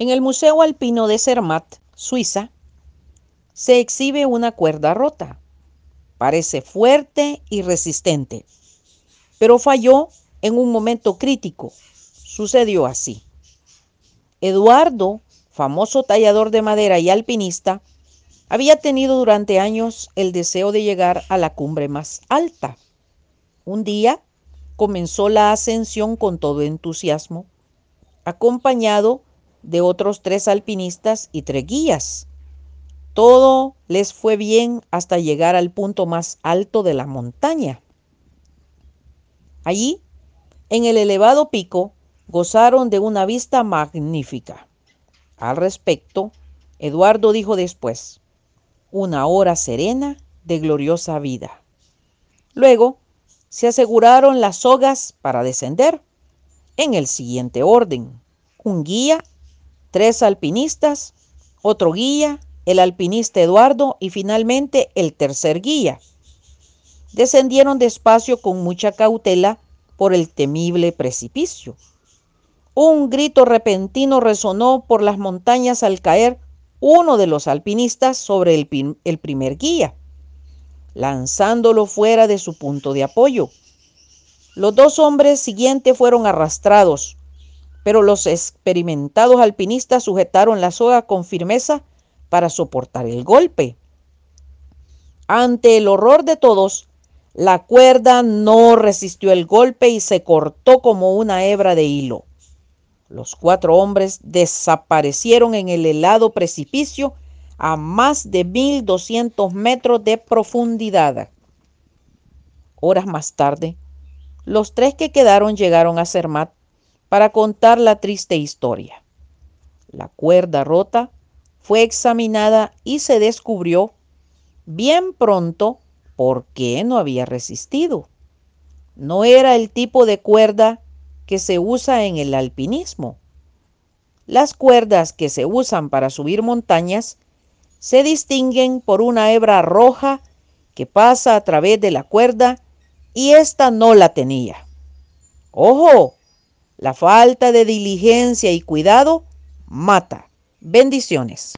En el Museo Alpino de Zermatt, Suiza, se exhibe una cuerda rota. Parece fuerte y resistente, pero falló en un momento crítico. Sucedió así. Eduardo, famoso tallador de madera y alpinista, había tenido durante años el deseo de llegar a la cumbre más alta. Un día comenzó la ascensión con todo entusiasmo, acompañado de otros tres alpinistas y tres guías. Todo les fue bien hasta llegar al punto más alto de la montaña. Allí, en el elevado pico, gozaron de una vista magnífica. Al respecto, Eduardo dijo después, una hora serena de gloriosa vida. Luego, se aseguraron las sogas para descender en el siguiente orden. Un guía tres alpinistas, otro guía, el alpinista Eduardo y finalmente el tercer guía. Descendieron despacio con mucha cautela por el temible precipicio. Un grito repentino resonó por las montañas al caer uno de los alpinistas sobre el, primer guía, lanzándolo fuera de su punto de apoyo. Los dos hombres siguientes fueron arrastrados, pero los experimentados alpinistas sujetaron la soga con firmeza para soportar el golpe. Ante el horror de todos, la cuerda no resistió el golpe y se cortó como una hebra de hilo. Los cuatro hombres desaparecieron en el helado precipicio a más de 1200 metros de profundidad. Horas más tarde, los tres que quedaron llegaron a Zermatt para contar la triste historia. La cuerda rota fue examinada y se descubrió bien pronto por qué no había resistido. No era el tipo de cuerda que se usa en el alpinismo. Las cuerdas que se usan para subir montañas se distinguen por una hebra roja que pasa a través de la cuerda y esta no la tenía. ¡Ojo! La falta de diligencia y cuidado mata. Bendiciones.